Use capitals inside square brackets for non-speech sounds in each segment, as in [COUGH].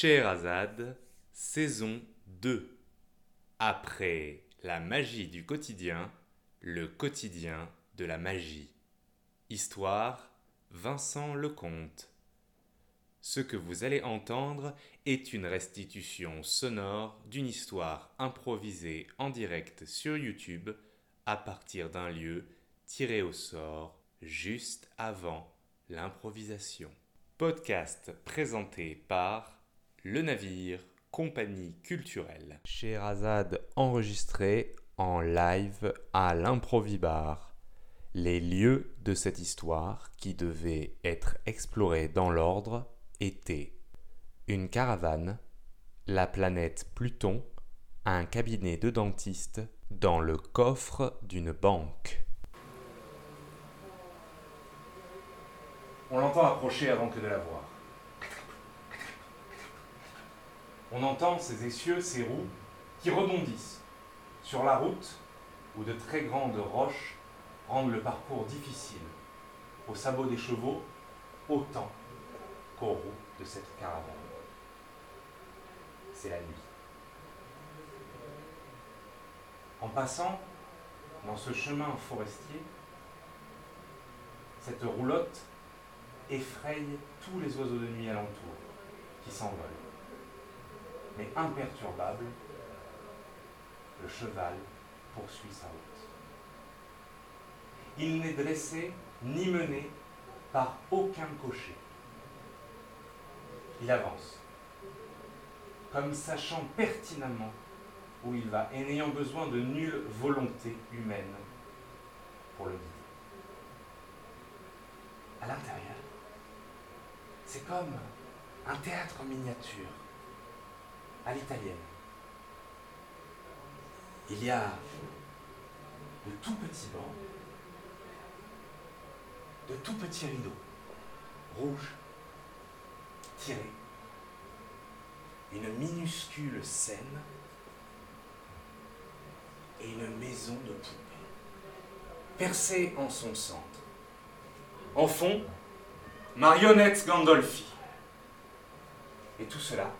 Scheherazade, saison 2. Après la magie du quotidien, le quotidien de la magie. Histoire Vincent Lecomte. Ce que vous allez entendre est une restitution sonore d'une histoire improvisée en direct sur YouTube à partir d'un lieu tiré au sort juste avant l'improvisation. Podcast présenté par Le Navire, compagnie culturelle. Scheherazade enregistré en live à l'improvibar. Les lieux de cette histoire qui devait être explorés dans l'ordre étaient une caravane, la planète Pluton, un cabinet de dentiste dans le coffre d'une banque. On l'entend approcher avant que de la voir. On entend ces essieux, ces roues, qui rebondissent sur la route où de très grandes roches rendent le parcours difficile, au sabot des chevaux, autant qu'aux roues de cette caravane. C'est la nuit. En passant dans ce chemin forestier, cette roulotte effraye tous les oiseaux de nuit alentour qui s'envolent. Mais imperturbable, le cheval poursuit sa route. Il n'est dressé ni mené par aucun cocher. Il avance, comme sachant pertinemment où il va et n'ayant besoin de nulle volonté humaine pour le guider. À l'intérieur, c'est comme un théâtre miniature à l'italienne. Il y a de tout petits bancs, de tout petits rideaux, rouges, tirés, une minuscule scène et une maison de poupée, percée en son centre. En fond, marionnette Gandolfi. Et tout cela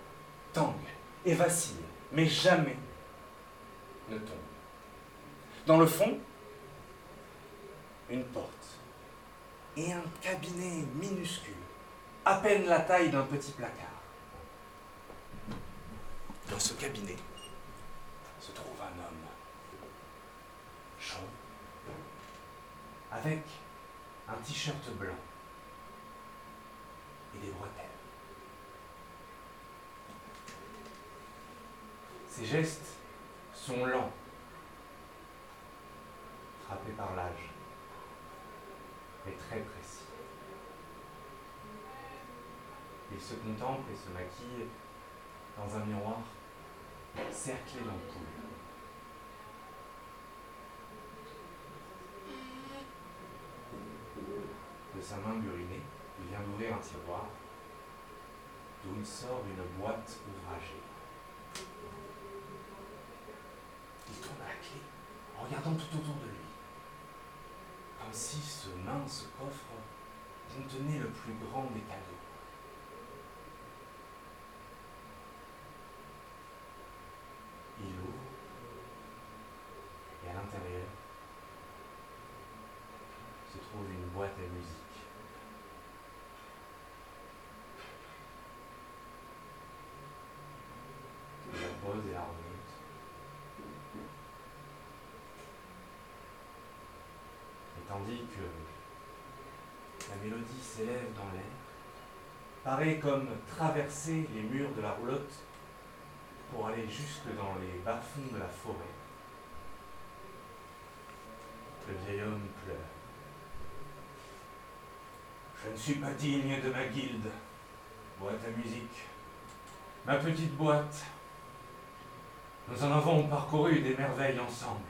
tangue et vacille, mais jamais ne tombe. Dans le fond, une porte et un cabinet minuscule, à peine la taille d'un petit placard. Dans ce cabinet se trouve un homme chaud, avec un t-shirt blanc et des bretelles. Ses gestes sont lents, frappés par l'âge, mais très précis. Il se contemple et se maquille dans un miroir cerclé d'ampoules. De sa main burinée, il vient d'ouvrir un tiroir d'où il sort une boîte ouvragée. Il tourne à en regardant tout autour de lui, comme si ce mince coffre contenait le plus grand des cadeaux. Il ouvre et à l'intérieur se trouve une boîte à musique. Il la pose et la remonte. Et que la mélodie s'élève dans l'air, paraît comme traverser les murs de la roulotte pour aller jusque dans les bas-fonds de la forêt. Le vieil homme pleure. Je ne suis pas digne de ma guilde. Boîte à musique. Ma petite boîte. Nous en avons parcouru des merveilles ensemble.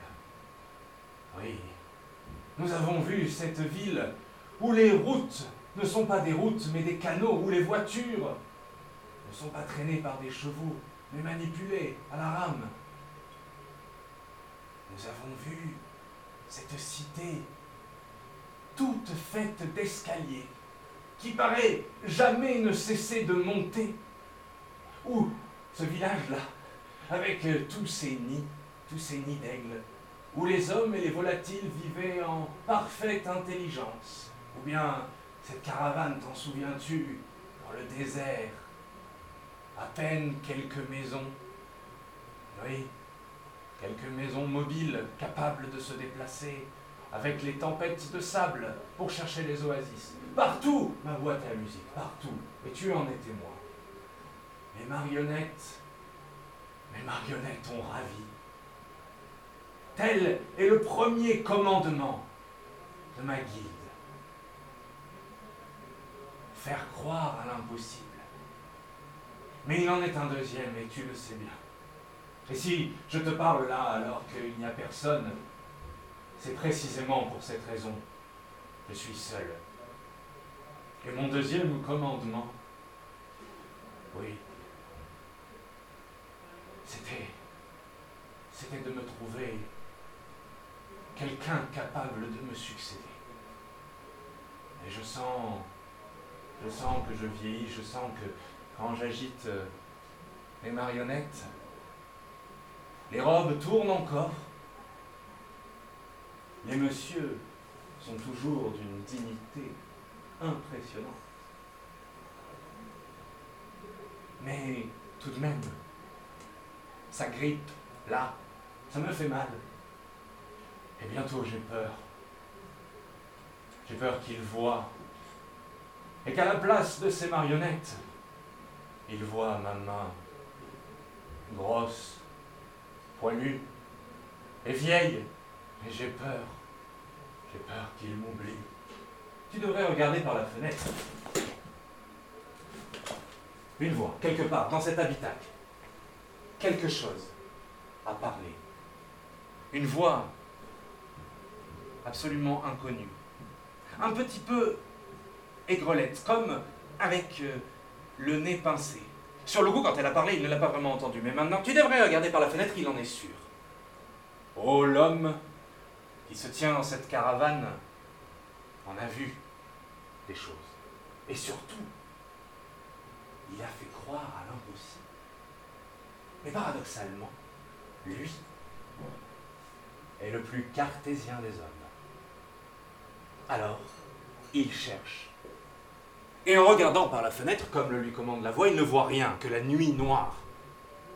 Oui. Nous avons vu cette ville où les routes ne sont pas des routes mais des canaux, où les voitures ne sont pas traînées par des chevaux mais manipulées à la rame. Nous avons vu cette cité toute faite d'escaliers qui paraît jamais ne cesser de monter Où ce village-là, avec tous ces nids, tous ces nids d'aigles, où les hommes et les volatiles vivaient en parfaite intelligence. Ou bien cette caravane, t'en souviens-tu, dans le désert, à peine quelques maisons. Oui, quelques maisons mobiles capables de se déplacer avec les tempêtes de sable pour chercher les oasis. Partout, ma boîte à musique, partout. Et tu en es témoin. Mes marionnettes, mes marionnettes ont ravi. Tel est le premier commandement de ma guilde. Faire croire à l'impossible. Mais il en est un deuxième, et tu le sais bien. Et si je te parle là alors qu'il n'y a personne, c'est précisément pour cette raison. Je suis seul. Et mon deuxième commandement, oui, c'était de me trouver quelqu'un capable de me succéder. Et je sens, je sens que je vieillis, je sens que quand j'agite euh, les marionnettes, les robes tournent encore. Les messieurs sont toujours d'une dignité impressionnante. Mais tout de même, ça grippe, là, ça me fait mal. Et bientôt j'ai peur. J'ai peur qu'ils voient. Et qu'à la place de ces marionnettes, ils voient ma main grosse, poilue et vieille. Et j'ai peur. J'ai peur qu'ils m'oublient. Tu devrais regarder par la fenêtre. Une voix, quelque part, dans cet habitacle. Quelque chose à parler. Une voix absolument inconnue. Un petit peu aigrelette, comme avec euh, le nez pincé. Sur le coup, quand elle a parlé, il ne l'a pas vraiment entendu. Mais maintenant, tu devrais regarder par la fenêtre, il en est sûr. Oh, l'homme qui se tient dans cette caravane en a vu des choses. Et surtout, il a fait croire à l'impossible. Mais paradoxalement, lui est le plus cartésien des hommes. Alors, il cherche. Et en regardant par la fenêtre, comme le lui commande la voix, il ne voit rien que la nuit noire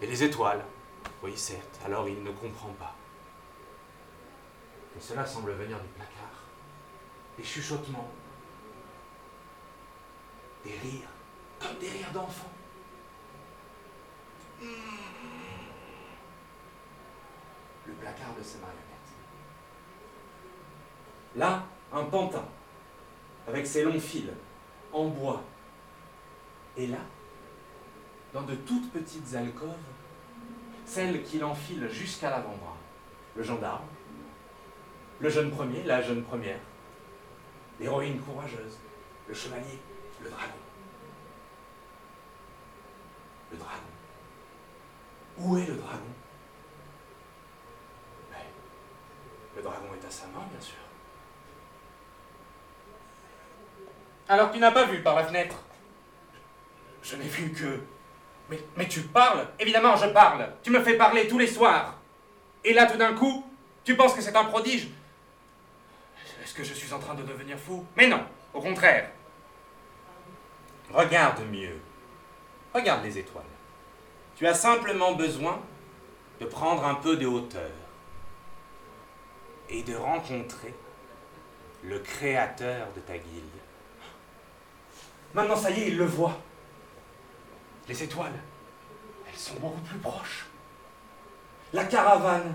et les étoiles. Oui, certes, alors il ne comprend pas. Et cela semble venir du placard. Des chuchotements. Des rires. Comme des rires d'enfants. Le placard de ses marionnettes. Là, un pantin, avec ses longs fils, en bois. Et là, dans de toutes petites alcôves, celle qui l'enfile jusqu'à l'avant-bras, le gendarme, le jeune premier, la jeune première, l'héroïne courageuse, le chevalier, le dragon. Le dragon. Où est le dragon? Mais, Le dragon est à sa main, bien sûr. Alors tu n'as pas vu par la fenêtre Je n'ai vu que... Mais, mais tu parles Évidemment, je parle. Tu me fais parler tous les soirs. Et là, tout d'un coup, tu penses que c'est un prodige Est-ce que je suis en train de devenir fou? Mais non, au contraire. Regarde mieux. Regarde les étoiles. Tu as simplement besoin de prendre un peu de hauteur et de rencontrer le créateur de ta guilde. Maintenant, ça y est, il le voit. Les étoiles, elles sont beaucoup plus proches. La caravane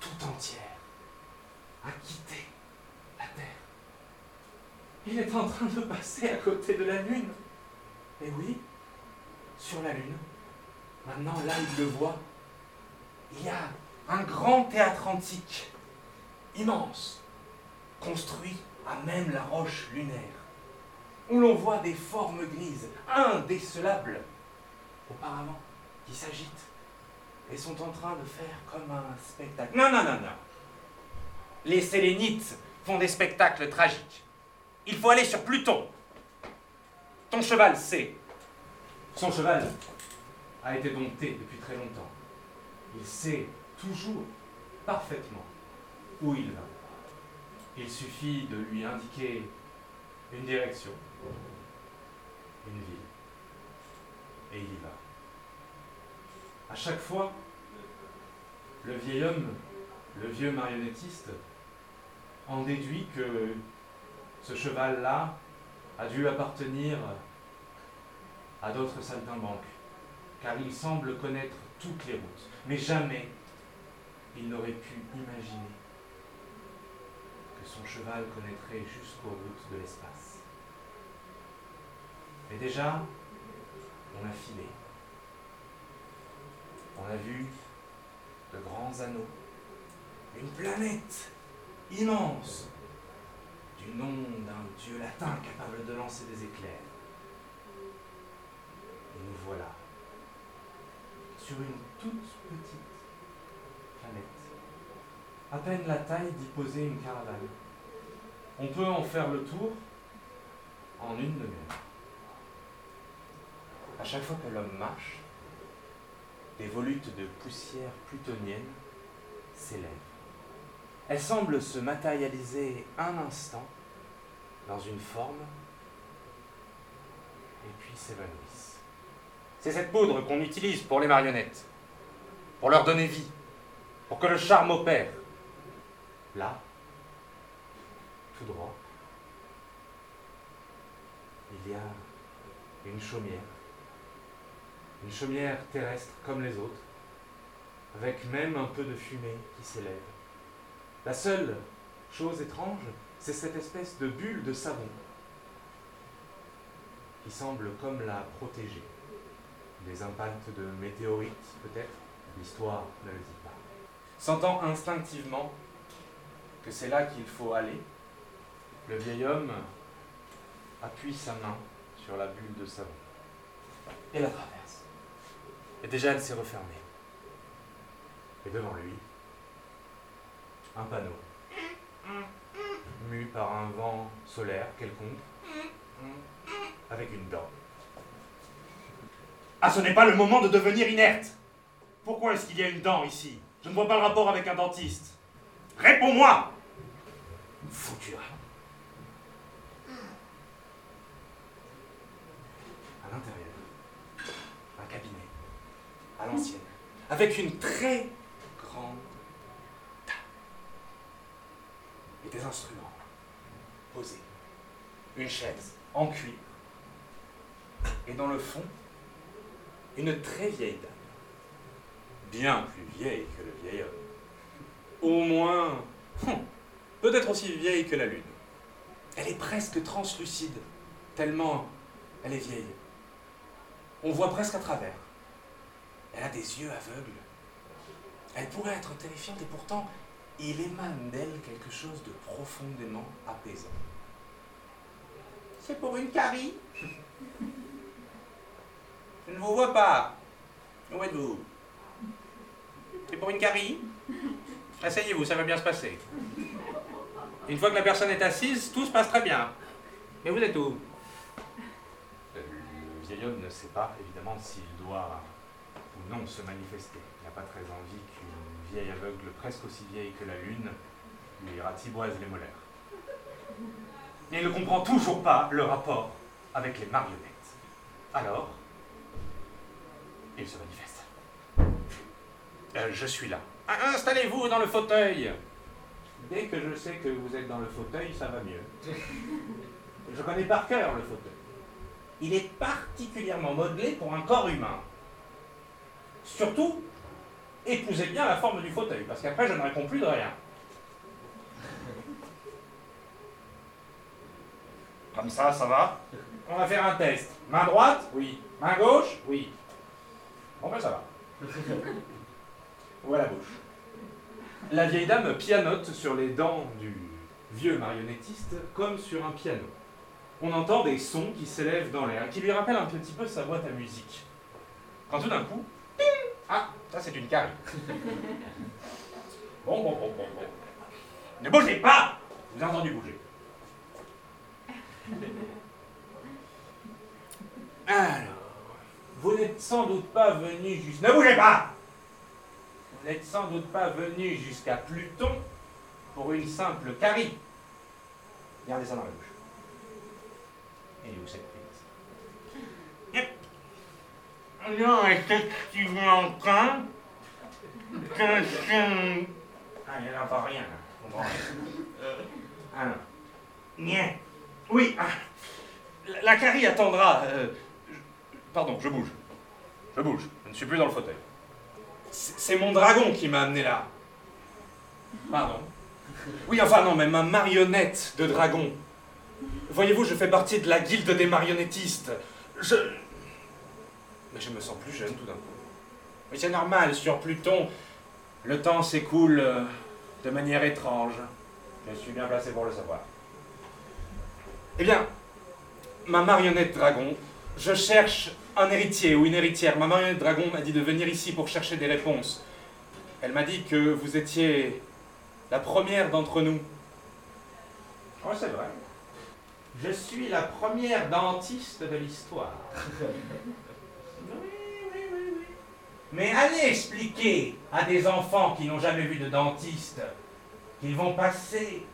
tout entière a quitté la Terre. Il est en train de passer à côté de la Lune. Et oui, sur la Lune. Maintenant, là, il le voit. Il y a un grand théâtre antique, immense, construit à même la roche lunaire où l'on voit des formes grises, indécelables, auparavant, qui s'agitent et sont en train de faire comme un spectacle. Non, non, non, non. Les Sélénites font des spectacles tragiques. Il faut aller sur Pluton. Ton cheval sait. Son cheval a été dompté depuis très longtemps. Il sait toujours parfaitement où il va. Il suffit de lui indiquer une direction, une ville, et il y va. À chaque fois, le vieil homme, le vieux marionnettiste, en déduit que ce cheval-là a dû appartenir à d'autres saltimbanques, car il semble connaître toutes les routes, mais jamais il n'aurait pu imaginer que son cheval connaîtrait jusqu'aux routes de l'espace. Et déjà, on a filé. On a vu de grands anneaux, une planète immense, du nom d'un dieu latin capable de lancer des éclairs. Et nous voilà sur une toute petite planète, à peine la taille d'y poser une caravane. On peut en faire le tour en une demi-heure. À chaque fois que l'homme marche, des volutes de poussière plutonienne s'élèvent. Elles semblent se matérialiser un instant dans une forme et puis s'évanouissent. C'est cette poudre qu'on utilise pour les marionnettes, pour leur donner vie, pour que le charme opère. Là, tout droit, il y a une chaumière une chaumière terrestre comme les autres, avec même un peu de fumée qui s'élève. La seule chose étrange, c'est cette espèce de bulle de savon qui semble comme la protéger. Des impacts de météorites, peut-être, l'histoire ne le dit pas. Sentant instinctivement que c'est là qu'il faut aller, le vieil homme appuie sa main sur la bulle de savon et la traverse. Et déjà, elle s'est refermée. Et devant lui, un panneau, mu par un vent solaire quelconque, avec une dent. Ah, ce n'est pas le moment de devenir inerte Pourquoi est-ce qu'il y a une dent ici? Je ne vois pas le rapport avec un dentiste. Réponds-moi Foutu À l'intérieur à l'ancienne, avec une très grande table et des instruments posés, une chaise en cuir, et dans le fond, une très vieille dame, bien plus vieille que le vieil homme, au moins, hum, peut-être aussi vieille que la lune. Elle est presque translucide, tellement elle est vieille. On voit presque à travers. Elle a des yeux aveugles. Elle pourrait être terrifiante et pourtant, il émane d'elle quelque chose de profondément apaisant. C'est pour une carie [LAUGHS] Je ne vous vois pas. Où êtes-vous? C'est pour une carie Asseyez-vous, ça va bien se passer. Une fois que la personne est assise, tout se passe très bien. Mais vous êtes où? Le vieil homme ne sait pas, évidemment, s'il doit non se manifester. Il n'a pas très envie qu'une vieille aveugle presque aussi vieille que la lune lui ratiboise les molaires. Et il ne comprend toujours pas le rapport avec les marionnettes. Alors, il se manifeste. Euh, je suis là. Ah, installez-vous dans le fauteuil. Dès que je sais que vous êtes dans le fauteuil, ça va mieux. Je connais par cœur le fauteuil. Il est particulièrement modelé pour un corps humain. Surtout, épousez bien la forme du fauteuil, parce qu'après, je ne réponds plus de rien. Comme ça, ça va? On va faire un test. Main droite? Oui. Main gauche? Oui. Bon ben ça va. Ou à la bouche. La vieille dame pianote sur les dents du vieux marionnettiste comme sur un piano. On entend des sons qui s'élèvent dans l'air, qui lui rappellent un petit peu sa boîte à musique. Quand tout d'un coup, ah, ça c'est une carie. Bon, bon, bon, bon, bon. Ne bougez pas Vous avez entendu bouger. Alors, Vous n'êtes sans doute pas venu jusqu'à... Ne bougez pas Vous n'êtes sans doute pas venu jusqu'à Pluton pour une simple carie. Gardez ça dans la bouche. Et où cette Non, effectivement, quand que je... Ah, il n'y a pas rien, là. Rien. Ah non. Oui, la, la carie attendra. euh, pardon, je bouge. Je bouge. Je ne suis plus dans le fauteuil. C'est mon dragon qui m'a amené là. Pardon. Oui, enfin non, mais ma marionnette de dragon. Voyez-vous, je fais partie de la guilde des marionnettistes. Je... Je me sens plus jeune tout d'un coup. Mais c'est normal, sur Pluton, le temps s'écoule euh, de manière étrange. Je suis bien placé pour le savoir. Eh bien, ma marionnette dragon, je cherche un héritier ou une héritière. Ma marionnette dragon m'a dit de venir ici pour chercher des réponses. Elle m'a dit que vous étiez la première d'entre nous. Oh, c'est vrai. Je suis la première dentiste de l'histoire. [LAUGHS] oui, oui, oui, oui. Mais allez expliquer à des enfants qui n'ont jamais vu de dentiste qu'ils vont passer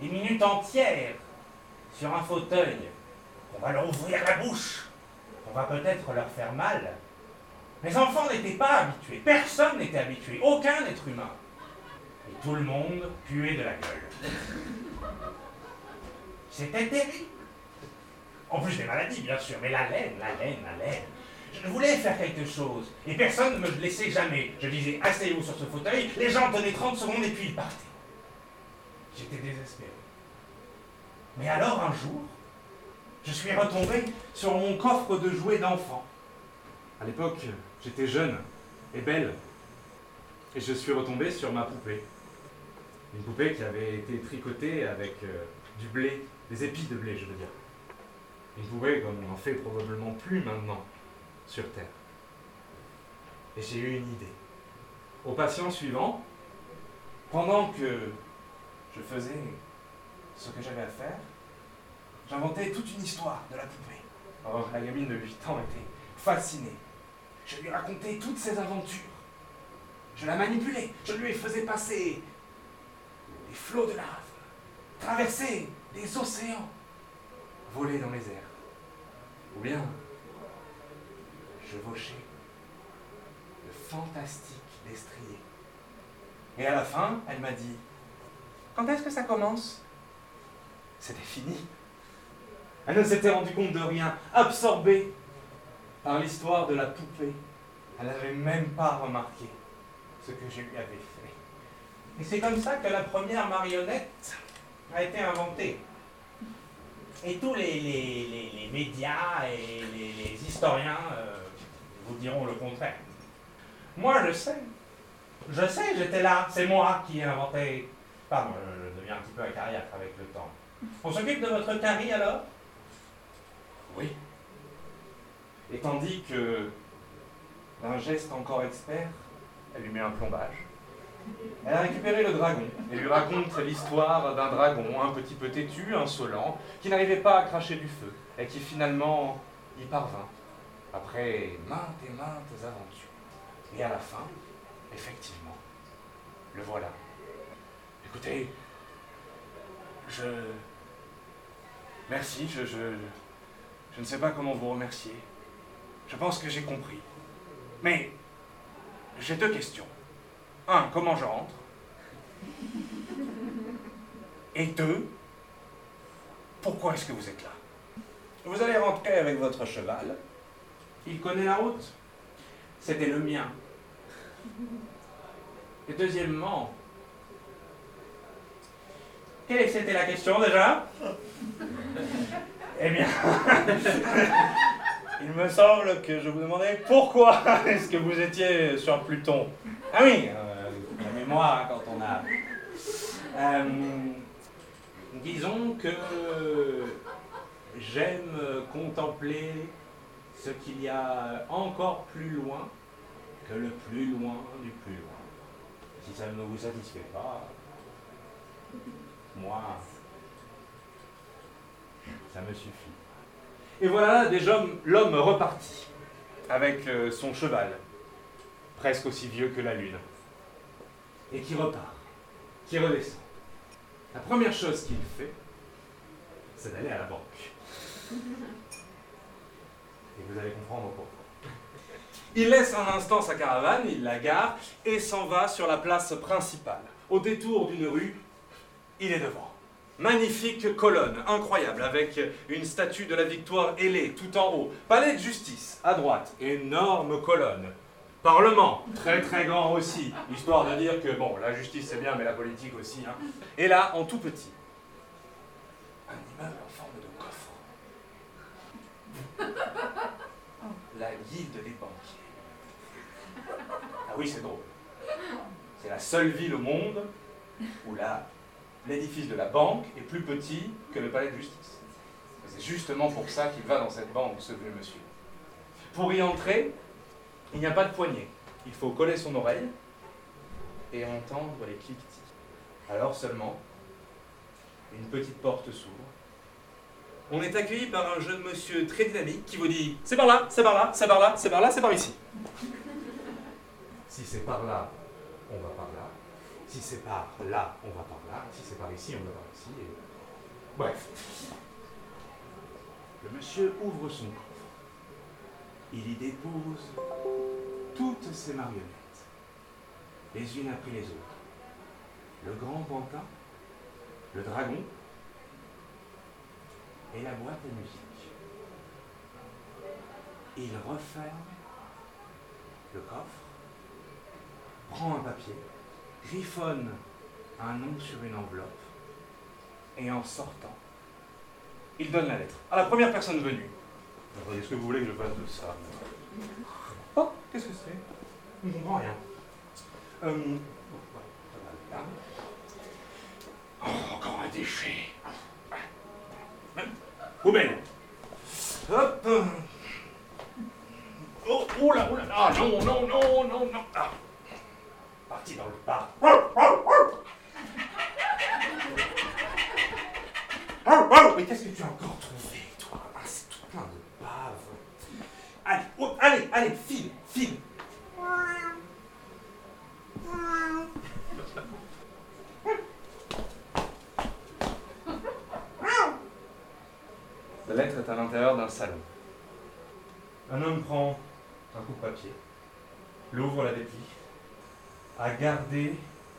des minutes entières sur un fauteuil, qu'on va leur ouvrir la bouche, qu'on va peut-être leur faire mal. Les enfants n'étaient pas habitués, personne n'était habitué, aucun être humain. Et tout le monde puait de la gueule. C'était terrible. En plus des maladies, bien sûr, mais la laine, la laine, la laine. Je voulais faire quelque chose, et personne ne me laissait jamais. Je disais, asseyez-vous sur ce fauteuil, les gens tenaient 30 secondes et puis ils partaient. J'étais désespéré. Mais alors, un jour, je suis retombé sur mon coffre de jouets d'enfant. À l'époque, j'étais jeune et belle. Et je suis retombé sur ma poupée. Une poupée qui avait été tricotée avec euh, du blé, des épis de blé, je veux dire. Une poupée comme on en fait probablement plus maintenant sur Terre. Et j'ai eu une idée. Au patient suivant, pendant que je faisais ce que j'avais à faire, j'inventais toute une histoire de la poupée. Alors la gamine de 8 ans était fascinée. Je lui racontais toutes ses aventures. Je la manipulais, je lui faisais passer des flots de lave, traverser des océans, voler dans les airs. Ou bien, je vauchais le fantastique destrier. Et à la fin, elle m'a dit Quand est-ce que ça commence? C'était fini. Elle ne s'était rendue compte de rien, absorbée par l'histoire de la poupée. Elle n'avait même pas remarqué ce que je lui avais fait. Et c'est comme ça que la première marionnette a été inventée. Et tous les, médias et les, les historiens euh, vous diront le contraire. Moi, je sais. Je sais, j'étais là. C'est moi qui ai inventé. Pardon, je, deviens un petit peu acariâtre avec le temps. On s'occupe de votre carie alors? Oui. Et tandis que, d'un geste encore expert, elle lui met un plombage. Elle a récupéré le dragon et lui raconte l'histoire d'un dragon un petit peu têtu, insolent, qui n'arrivait pas à cracher du feu et qui finalement y parvint après maintes et maintes aventures. Et à la fin, effectivement, le voilà. Écoutez, je. Merci, je, je, je ne sais pas comment vous remercier. Je pense que j'ai compris. Mais j'ai deux questions. Un, comment je rentre Et deux, pourquoi est-ce que vous êtes là? Vous allez rentrer avec votre cheval. Il connaît la route. C'était le mien. Et deuxièmement, quelle c'était la question déjà? [LAUGHS] Eh bien, [LAUGHS] il me semble que je vous demandais pourquoi [LAUGHS] est-ce que vous étiez sur Pluton. Ah oui, euh, la mémoire hein, quand on a. Euh, disons que j'aime contempler ce qu'il y a encore plus loin que le plus loin du plus loin. Si ça ne vous satisfait pas, moi, ça me suffit. Et voilà déjà l'homme reparti. avec euh, son cheval, presque aussi vieux que la lune, et qui repart, qui redescend. La première chose qu'il fait, c'est d'aller à la banque. [LAUGHS] Et vous allez comprendre pourquoi. [LAUGHS] Il laisse un instant sa caravane, il la gare et s'en va sur la place principale. Au détour d'une rue, il est devant. Magnifique colonne, incroyable, avec une statue de la victoire ailée tout en haut. Palais de justice, à droite, énorme colonne. Parlement, très très grand aussi, histoire de dire que, bon, la justice c'est bien, mais la politique aussi. hein. Et là, en tout petit, un immeuble en forme de coffre. La guilde des banquiers. Ah oui, c'est drôle. C'est la seule ville au monde où l'édifice de la banque est plus petit que le palais de justice. C'est justement pour ça qu'il va dans cette banque, ce vieux monsieur. Pour y entrer, il n'y a pas de poignée. Il faut coller son oreille et entendre les cliquetis. Alors seulement, une petite porte s'ouvre. On est accueilli par un jeune monsieur très dynamique qui vous dit C'est par là, c'est par là, c'est par là, c'est par là, c'est par ici. Si c'est par là, on va par là. Si c'est par là, on va par là. Si c'est par ici, on va par ici. Bref. Le monsieur ouvre son coffre. Il y dépose toutes ses marionnettes, les unes après les autres. Le grand pantin, le dragon et la boîte à musique. Il referme le coffre prend un papier, griffonne un nom sur une enveloppe, Et en sortant, il donne la lettre à la première personne venue. Est-ce que vous voulez que je fasse de ça? Oh, qu'est-ce que c'est? Je ne comprends rien. Euh, voilà, là. Oh, encore un déchet. Poubelle. Hop. Oh, oh là, oh là, ah, non, non, non, non, non. Ah. Parti dans le parc. Mais qu'est-ce que tu as encore trouvé, toi? Ah, C'est tout plein de bave. Allez, oh, allez, allez, file, file. La lettre est à l'intérieur d'un salon. Un homme prend un coup de papier, l'ouvre, la déplie. À garder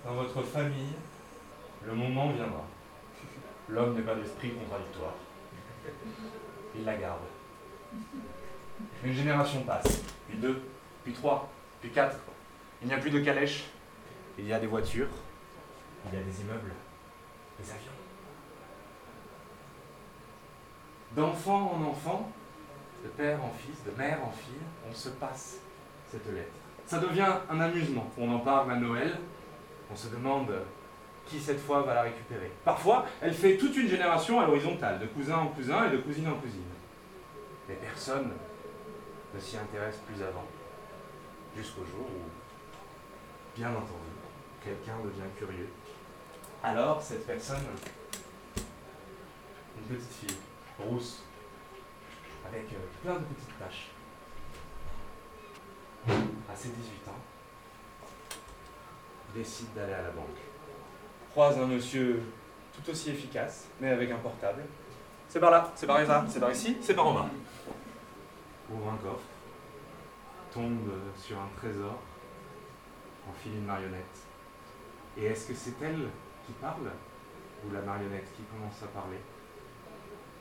dans votre famille, le moment viendra. L'homme n'est pas d'esprit contradictoire. Il la garde. Une génération passe, puis deux, puis trois, puis quatre. Il n'y a plus de calèches. Il y a des voitures. Il y a des immeubles. Des avions. D'enfant en enfant, de père en fils, de mère en fille, on se passe cette lettre. Ça devient un amusement. On en parle à Noël. On se demande qui cette fois va la récupérer. Parfois, elle fait toute une génération à l'horizontale, de cousin en cousin et de cousine en cousine. Mais personne ne s'y intéresse plus avant, jusqu'au jour où, bien entendu, quelqu'un devient curieux. Alors, cette personne, une petite fille, rousse, avec euh, plein de petites taches, à ses 18 ans, décide d'aller à la banque. Croise un monsieur tout aussi efficace, mais avec un portable. C'est par là, c'est par là, c'est par ici, c'est par en bas. Ouvre un coffre, tombe sur un trésor, enfile une marionnette. Et est-ce que c'est elle qui parle ou la marionnette qui commence à parler?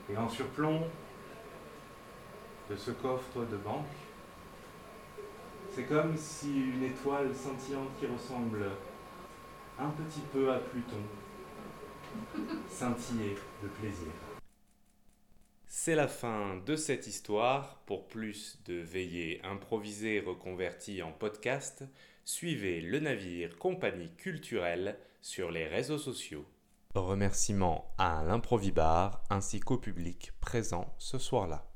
Et en surplomb de ce coffre de banque, c'est comme si une étoile scintillante qui ressemble un petit peu à Pluton scintillait de plaisir. C'est la fin de cette histoire. Pour plus de veillées improvisées reconverties en podcast, suivez le navire Compagnie culturelle sur les réseaux sociaux. Remerciements à l'Improvibar ainsi qu'au public présent ce soir-là.